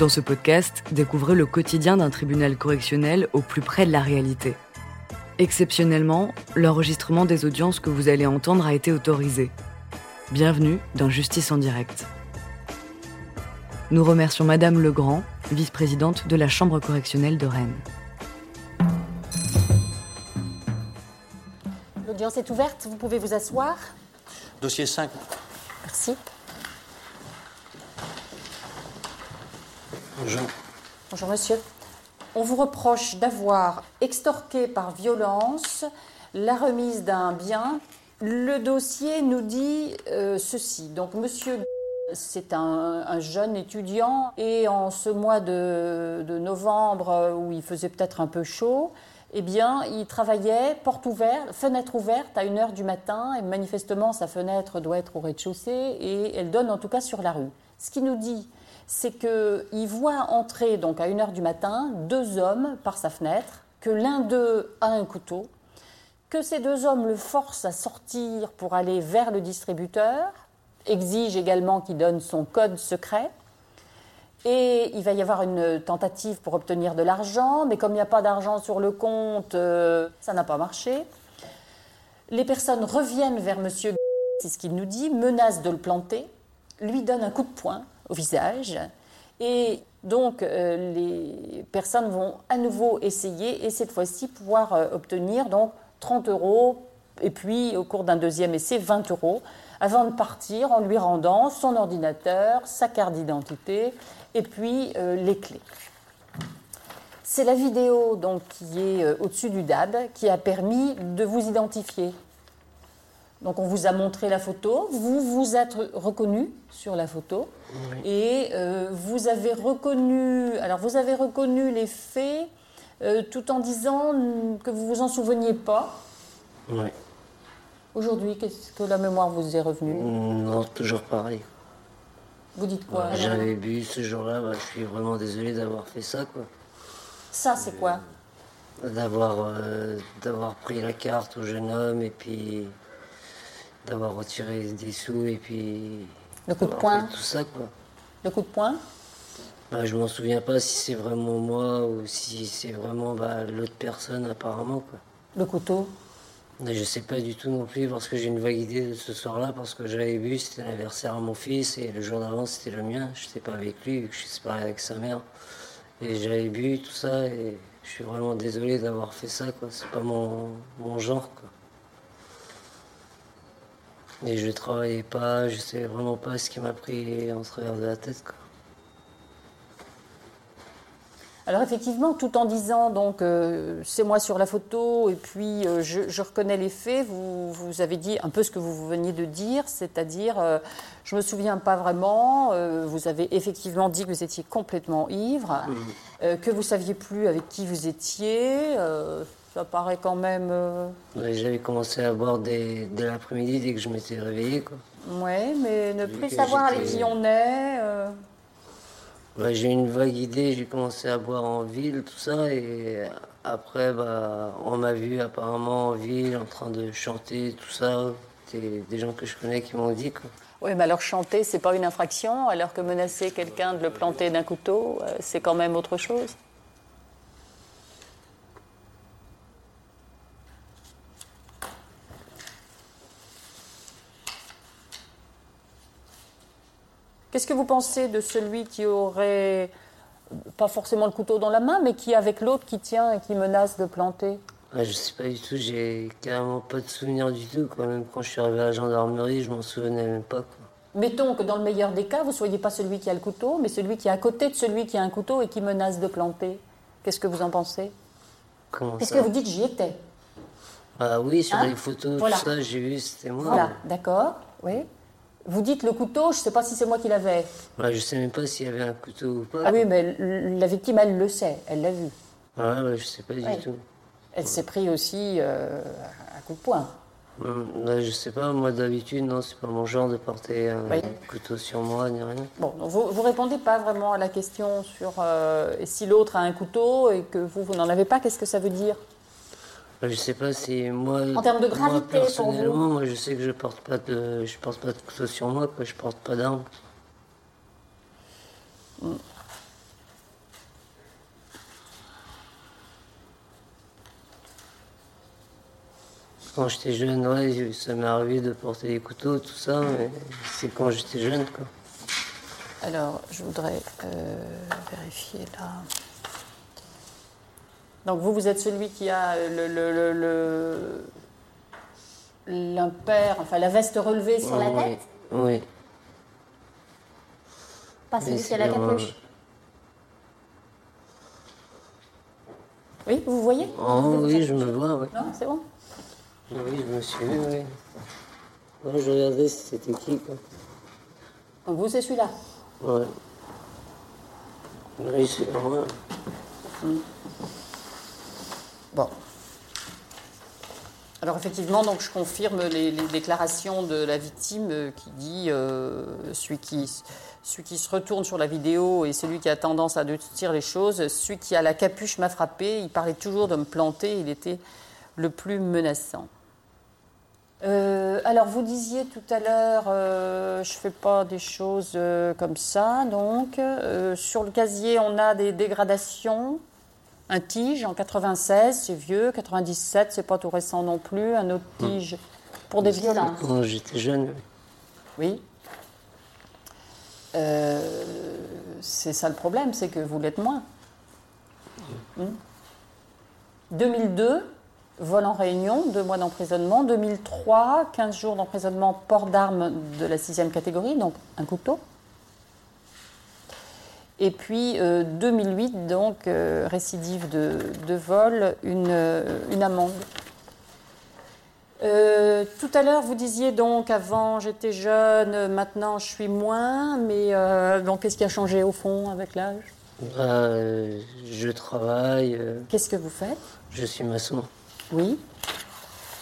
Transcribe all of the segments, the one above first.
Dans ce podcast, découvrez le quotidien d'un tribunal correctionnel au plus près de la réalité. Exceptionnellement, l'enregistrement des audiences que vous allez entendre a été autorisé. Bienvenue dans Justice en direct. Nous remercions Madame Legrand, vice-présidente de la Chambre correctionnelle de Rennes. L'audience est ouverte, vous pouvez vous asseoir. Dossier 5. Merci. Bonjour. Bonjour monsieur. On vous reproche d'avoir extorqué par violence la remise d'un bien. Le dossier nous dit euh, ceci. Donc monsieur, c'est un, un jeune étudiant et en ce mois de, de novembre où il faisait peut-être un peu chaud, eh bien, il travaillait porte ouverte, fenêtre ouverte à 1h du matin et manifestement sa fenêtre doit être au rez-de-chaussée et elle donne en tout cas sur la rue. Ce qui nous dit c'est qu'il voit entrer donc à 1h du matin deux hommes par sa fenêtre, que l'un d'eux a un couteau, que ces deux hommes le forcent à sortir pour aller vers le distributeur, exige également qu'il donne son code secret, et il va y avoir une tentative pour obtenir de l'argent, mais comme il n'y a pas d'argent sur le compte, euh, ça n'a pas marché. Les personnes reviennent vers monsieur, c'est ce qu'il nous dit, menacent de le planter, lui donnent un coup de poing visage. Et donc, euh, les personnes vont à nouveau essayer et cette fois-ci pouvoir euh, obtenir donc 30 euros et puis au cours d'un deuxième essai 20 euros avant de partir en lui rendant son ordinateur, sa carte d'identité et puis euh, les clés. C'est la vidéo donc qui est au-dessus du DAD qui a permis de vous identifier. Donc on vous a montré la photo, vous vous êtes reconnu sur la photo et euh, vous avez reconnu, alors vous avez reconnu les faits euh, tout en disant que vous vous en souveniez pas. Oui. Aujourd'hui, qu'est-ce que la mémoire vous est revenue? Non, toujours pareil. Vous dites quoi J'avais bu ce jour-là, bah, je suis vraiment désolé d'avoir fait ça, quoi. Ça, c'est quoi? D'avoir euh, d'avoir pris la carte au jeune homme et puis d'avoir retiré des sous et puis. Le coup de poing Tout ça, quoi. Le coup de poing Bah, je m'en souviens pas si c'est vraiment moi ou si c'est vraiment bah, l'autre personne, apparemment, quoi. Le couteau Mais je sais pas du tout non plus parce que j'ai une vague idée de ce soir-là parce que j'avais bu, c'était l'anniversaire à mon fils et le jour d'avant c'était le mien. Je n'étais pas avec lui vu que je suis séparé avec sa mère. Et j'avais bu tout ça et je suis vraiment désolé d'avoir fait ça quoi. C'est pas mon, mon genre quoi. Et je travaillais pas, je sais vraiment pas ce qui m'a pris en travers de la tête quoi. Alors effectivement, tout en disant donc euh, c'est moi sur la photo et puis euh, je, je reconnais les faits, vous, vous avez dit un peu ce que vous veniez de dire, c'est-à-dire euh, je me souviens pas vraiment. euh, vous avez effectivement dit que vous étiez complètement ivre, euh, que vous saviez plus avec qui vous étiez. Ça paraît quand même. euh, Ouais, J'avais commencé à boire dès, dès l'après-midi dès que je m'étais réveillé quoi. ouais, mais ne plus savoir avec qui on est. euh, j'ai une vague idée, j'ai commencé à boire en ville, tout ça, et après, bah, on m'a vu apparemment en ville en train de chanter, tout ça. Des gens que je connais qui m'ont dit, quoi. Oui, mais alors chanter, c'est pas une infraction, alors que menacer quelqu'un de le planter d'un couteau, euh, c'est quand même autre chose. Qu'est-ce que vous pensez de celui qui aurait pas forcément le couteau dans la main, mais qui avec l'autre qui tient et qui menace de planter? Ouais, je sais pas du tout, j'ai carrément pas de souvenir du tout, quoi. Même quand je suis arrivé à la gendarmerie, je m'en souvenais même pas, quoi. Mettons que dans le meilleur des cas, vous ne soyez pas celui qui a le couteau, mais celui qui est à côté de celui qui a un couteau et qui menace de planter. Qu'est-ce que vous en pensez? Comment ça? que vous dites J'y étais. Ah oui, sur Hein? les photos, Voilà. tout ça, j'ai vu, c'était moi. Voilà, d'accord, oui. Vous dites le couteau, je ne sais pas si c'est moi qui l'avais. Je sais même pas s'il y avait un couteau ou pas. Ah oui, mais la victime, elle le sait, elle l'a vu. Ouais, ouais, je sais pas Ouais. du tout. Elle s'est pris aussi euh, un coup de poing. Là, je sais pas, moi d'habitude, non, c'est pas mon genre de porter un Oui. couteau sur moi ni rien. Bon, vous ne répondez pas vraiment à la question sur euh, si l'autre a un couteau et que vous, vous n'en avez pas, qu'est-ce que ça veut dire? Bah, je sais pas si moi. En termes de gravité, personnellement, moi, je sais que je porte pas de, je porte pas de couteau sur moi, que je porte pas d'arme. Mm. Quand j'étais jeune, ouais, ça m'est arrivé de porter des couteaux, tout ça, mais c'est quand j'étais jeune, quoi. Alors, je voudrais euh, vérifier là. Donc, vous, vous êtes celui qui a le, le, le, l'impair, enfin la veste relevée sur la Oui, tête Oui. Pas celui qui a la capuche Oui, vous voyez? Oh, oui, je me vois, oui. Non, c'est bon Oui, je me suis vu, oui. Moi, je regardais si c'était qui, quoi. Donc, vous, c'est celui-là Ouais. Oui, c'est moi. Bon. Alors effectivement, donc je confirme les, déclarations de la victime euh, qui dit euh, celui, qui, celui qui se retourne sur la vidéo et celui qui a tendance à dire les choses, celui qui a la capuche m'a frappé, il parlait toujours de me planter, il était le plus menaçant. Euh, alors vous disiez tout à l'heure, euh, je fais pas des choses comme ça, donc sur le casier on a des dégradations. Un tige en 96, c'est vieux. 97, c'est pas tout récent non plus. Un autre tige pour des violences. Quand j'étais jeune, oui. Euh, c'est ça le problème, c'est que vous l'êtes moins. Hmm. 2002, vol en réunion, deux mois d'emprisonnement. 2003, 15 jours d'emprisonnement, port d'armes de la sixième catégorie, donc un couteau. Et puis euh, 2008, donc euh, récidive de, de vol, une, euh, une amende. Euh, tout à l'heure, vous disiez donc avant j'étais jeune, maintenant je suis moins, mais euh, donc qu'est-ce qui a changé au fond avec l'âge? Euh, je travaille, euh, Qu'est-ce que vous faites? Je suis maçon. Oui.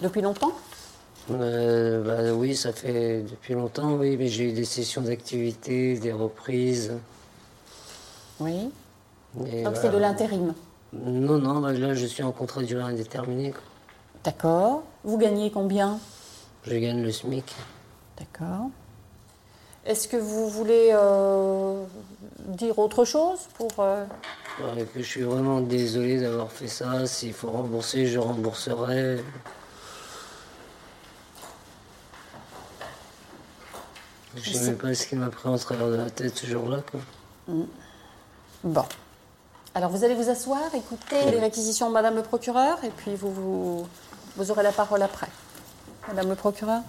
Depuis longtemps? Euh, bah, oui, ça fait depuis longtemps, oui, mais j'ai eu des sessions d'activité, des reprises. Oui. et Donc bah, c'est de l'intérim. Non, non, bah, là je suis en contrat de durée indéterminée. quoi. D'accord. Vous gagnez combien? Je gagne le SMIC. D'accord. Est-ce que vous voulez euh, dire autre chose pour euh, Ouais, que je suis vraiment désolé d'avoir fait ça. S'il faut rembourser, je rembourserai. Je sais même pas ce qui m'a pris en travers de la tête ce jour-là. quoi. Bon. Alors vous allez vous asseoir, écouter les réquisitions de Madame le procureur, et puis vous, vous, vous aurez la parole après. Madame le procureur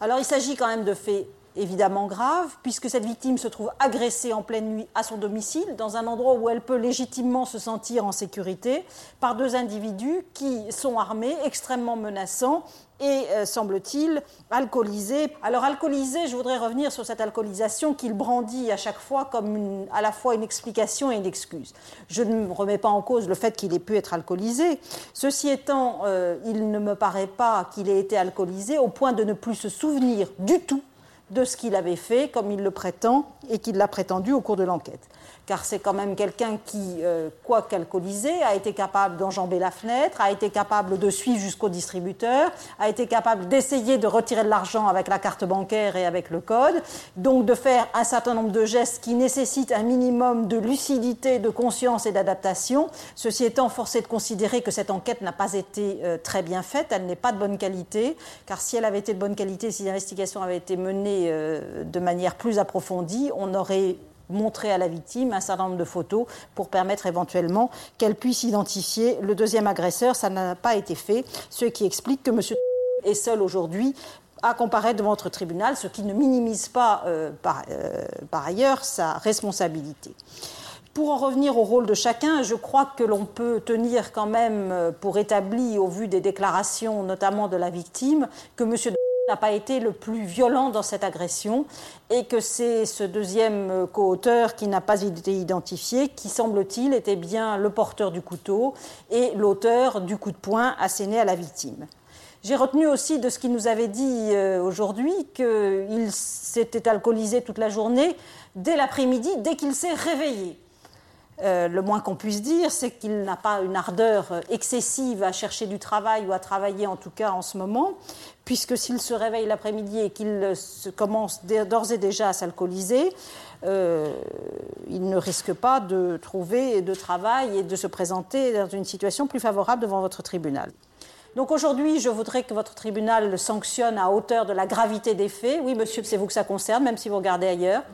Alors il s'agit quand même de faits évidemment graves, puisque cette victime se trouve agressée en pleine nuit à son domicile, dans un endroit où elle peut légitimement se sentir en sécurité, par deux individus qui sont armés, extrêmement menaçants et, euh, semble-t-il, alcoolisés. Alors alcoolisés, je voudrais revenir sur cette alcoolisation qu'il brandit à chaque fois comme une- à la fois une explication et une excuse. Je ne remets pas en cause le fait qu'il ait pu être alcoolisé. Ceci étant, euh, il ne me paraît pas qu'il ait été alcoolisé au point de ne plus se souvenir du tout de ce qu'il avait fait, comme il le prétend et qu'il l'a prétendu au cours de l'enquête. Car c'est quand même quelqu'un qui, euh, quoi qu'alcoolisé, a été capable d'enjamber la fenêtre, a été capable de suivre jusqu'au distributeur, a été capable d'essayer de retirer de l'argent avec la carte bancaire et avec le code, donc de faire un certain nombre de gestes qui nécessitent un minimum de lucidité, de conscience et d'adaptation. Ceci étant, forcé de considérer que cette enquête n'a pas été euh, très bien faite, elle n'est pas de bonne qualité, car si elle avait été de bonne qualité, si l'investigation avait été menée euh, de manière plus approfondie, on aurait montré à la victime un certain nombre de photos pour permettre éventuellement qu'elle puisse identifier le deuxième agresseur. Ça n'a pas été fait, ce qui explique que M. est seul aujourd'hui à comparaître devant votre tribunal, ce qui ne minimise pas euh, par, euh, par ailleurs sa responsabilité. Pour en revenir au rôle de chacun, je crois que l'on peut tenir quand même pour établi, au vu des déclarations notamment de la victime, que M. n'a pas été le plus violent dans cette agression et que c'est ce deuxième euh, co-auteur qui n'a pas été identifié qui, semble-t-il, était bien le porteur du couteau et l'auteur du coup de poing asséné à la victime. J'ai retenu aussi de ce qu'il nous avait dit euh, aujourd'hui qu'il s'était alcoolisé toute la journée, dès l'après-midi, dès qu'il s'est réveillé. Euh, le moins qu'on puisse dire, c'est qu'il n'a pas une ardeur euh, excessive à chercher du travail ou à travailler en tout cas en ce moment, puisque s'il se réveille l'après-midi et qu'il euh, commence d'ores et déjà à s'alcooliser, il ne risque pas de trouver de travail et de se présenter dans une situation plus favorable devant votre tribunal. Donc aujourd'hui, je voudrais que votre tribunal le sanctionne à hauteur de la gravité des faits. Oui, monsieur, c'est vous que ça concerne, même si vous regardez ailleurs.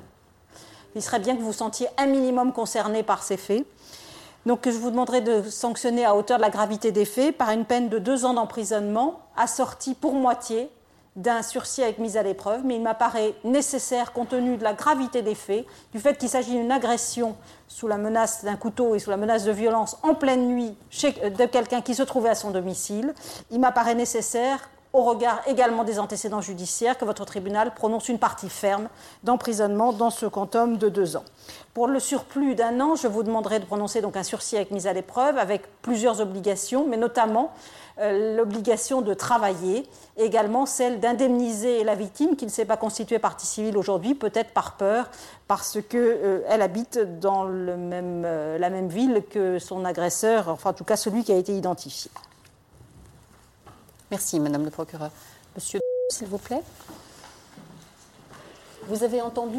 Il serait bien que vous sentiez un minimum concerné par ces faits. Donc je vous demanderai de sanctionner à hauteur de la gravité des faits par une peine de deux ans d'emprisonnement, assortie pour moitié d'un sursis avec mise à l'épreuve, mais il m'apparaît nécessaire, compte tenu de la gravité des faits, du fait qu'il s'agit d'une agression sous la menace d'un couteau et sous la menace de violence en pleine nuit de quelqu'un qui se trouvait à son domicile, il m'apparaît nécessaire au regard également des antécédents judiciaires, que votre tribunal prononce une partie ferme d'emprisonnement dans ce quantum de deux ans. Pour le surplus d'un an, je vous demanderai de prononcer donc un sursis avec mise à l'épreuve, avec plusieurs obligations, mais notamment euh, l'obligation de travailler, et également celle d'indemniser la victime qui ne s'est pas constituée partie civile aujourd'hui, peut-être par peur, parce qu'elle euh, habite dans euh, la même ville que son agresseur, enfin en tout cas celui qui a été identifié. Merci, Madame le procureur. Monsieur, s'il vous plaît. Vous avez entendu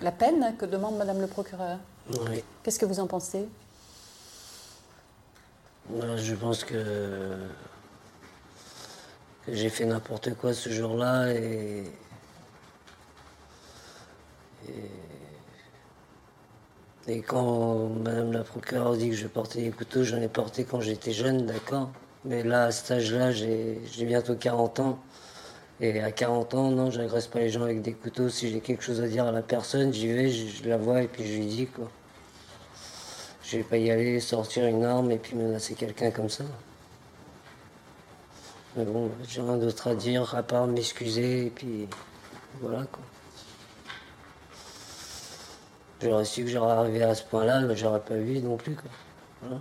la peine que demande Madame le procureur Oui. Qu'est-ce que vous en pensez Je pense que, j'ai fait n'importe quoi ce jour-là et... et... quand Madame la procureure dit que je portais des couteaux, j'en ai porté quand j'étais jeune, d'accord mais là, à cet âge-là, j'ai bientôt 40 ans. Et à 40 ans, non, j'agresse pas les gens avec des couteaux. Si j'ai quelque chose à dire à la personne, j'y vais, je, la vois et puis je lui dis quoi. Je vais pas y aller, sortir une arme et puis menacer quelqu'un comme ça. Mais bon, j'ai rien d'autre à dire à part m'excuser et puis voilà quoi. J'aurais su que j'aurais arrivé à ce point-là, mais j'aurais pas vu non plus quoi. Voilà.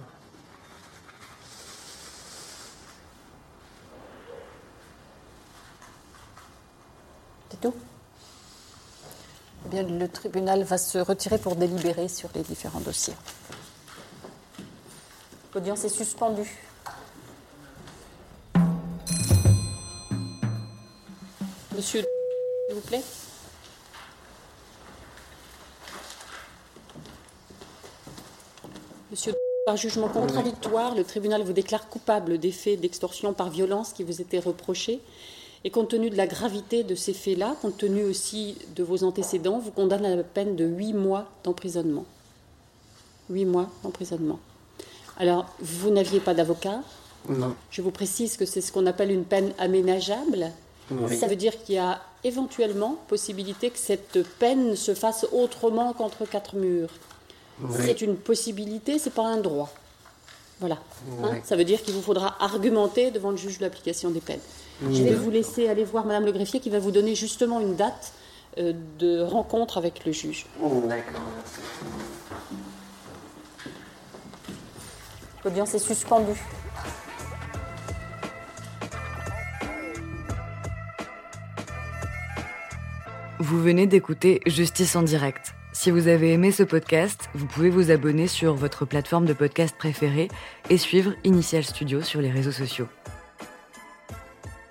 Eh bien, le tribunal va se retirer pour délibérer sur les différents dossiers. L'audience est suspendue. Monsieur, s'il vous plaît. Monsieur, par jugement contradictoire, le tribunal vous déclare coupable des faits d'extorsion par violence qui vous étaient reprochés et compte tenu de la gravité de ces faits-là, compte tenu aussi de vos antécédents, vous condamne à la peine de 8 mois d'emprisonnement. 8 mois d'emprisonnement. Alors, vous n'aviez pas d'avocat? Non. Je vous précise que c'est ce qu'on appelle une peine aménageable. Ça veut dire qu'il y a éventuellement possibilité que cette peine se fasse autrement qu'entre quatre murs. C'est une possibilité, c'est pas un droit. Voilà. Hein, ça veut dire qu'il vous faudra argumenter devant le juge de l'application des peines. Je vais vous laisser aller voir Madame le greffier qui va vous donner justement une date euh, de rencontre avec le juge. D'accord. L'audience est suspendue. Vous venez d'écouter Justice en direct. Si vous avez aimé ce podcast, vous pouvez vous abonner sur votre plateforme de podcast préférée et suivre Initial Studio sur les réseaux sociaux.